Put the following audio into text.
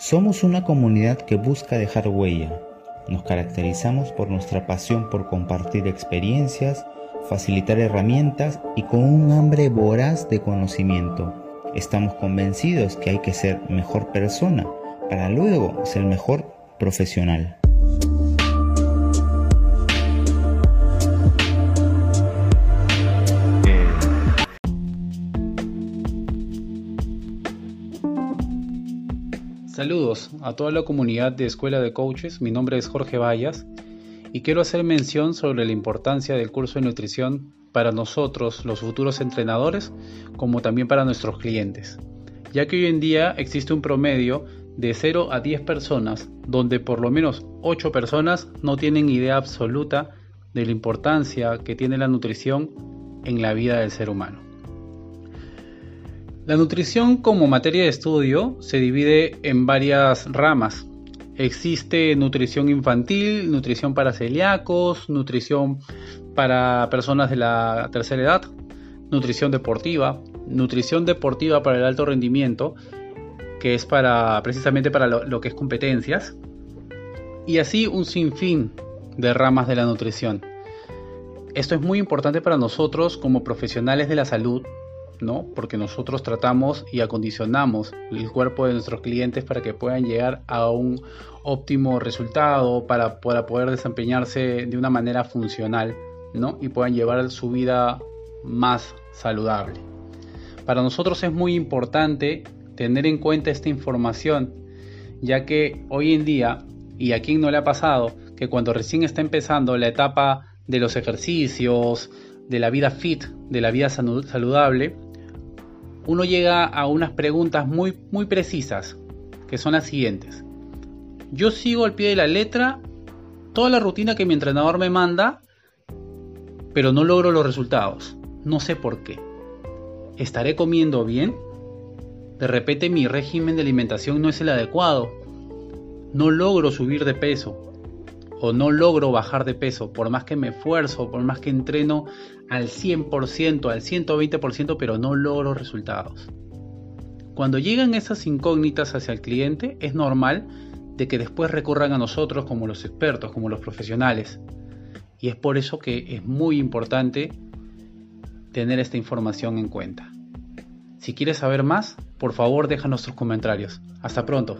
Somos una comunidad que busca dejar huella. Nos caracterizamos por nuestra pasión por compartir experiencias, facilitar herramientas y con un hambre voraz de conocimiento. Estamos convencidos que hay que ser mejor persona para luego ser mejor profesional. Saludos a toda la comunidad de Escuela de Coaches, mi nombre es Jorge Vallas y quiero hacer mención sobre la importancia del curso de nutrición para nosotros, los futuros entrenadores, como también para nuestros clientes, ya que hoy en día existe un promedio de 0 a 10 personas, donde por lo menos 8 personas no tienen idea absoluta de la importancia que tiene la nutrición en la vida del ser humano. La nutrición como materia de estudio se divide en varias ramas. Existe nutrición infantil, nutrición para celíacos, nutrición para personas de la tercera edad, nutrición deportiva, nutrición deportiva para el alto rendimiento, que es para precisamente para lo, que es competencias, y así un sinfín de ramas de la nutrición. Esto es muy importante para nosotros como profesionales de la salud ¿no? Porque nosotros tratamos y acondicionamos el cuerpo de nuestros clientes para que puedan llegar a un óptimo resultado, para, poder desempeñarse de una manera funcional, ¿no? Y puedan llevar su vida más saludable. Para nosotros es muy importante tener en cuenta esta información, ya que hoy en día, y a quien no le ha pasado, que cuando recién está empezando la etapa de los ejercicios, de la vida fit, de la vida saludable, uno llega a unas preguntas muy, muy precisas, que son las siguientes. Yo sigo al pie de la letra toda la rutina que mi entrenador me manda, pero no logro los resultados. No sé por qué. ¿Estaré comiendo bien? De repente mi régimen de alimentación no es el adecuado. No logro subir de peso o no logro bajar de peso, por más que me esfuerzo, por más que entreno al 100%, al 120%, pero no logro resultados. Cuando llegan esas incógnitas hacia el cliente, es normal de que después recurran a nosotros como los expertos, como los profesionales. Y es por eso que es muy importante tener esta información en cuenta. Si quieres saber más, por favor déjanos tus comentarios. Hasta pronto.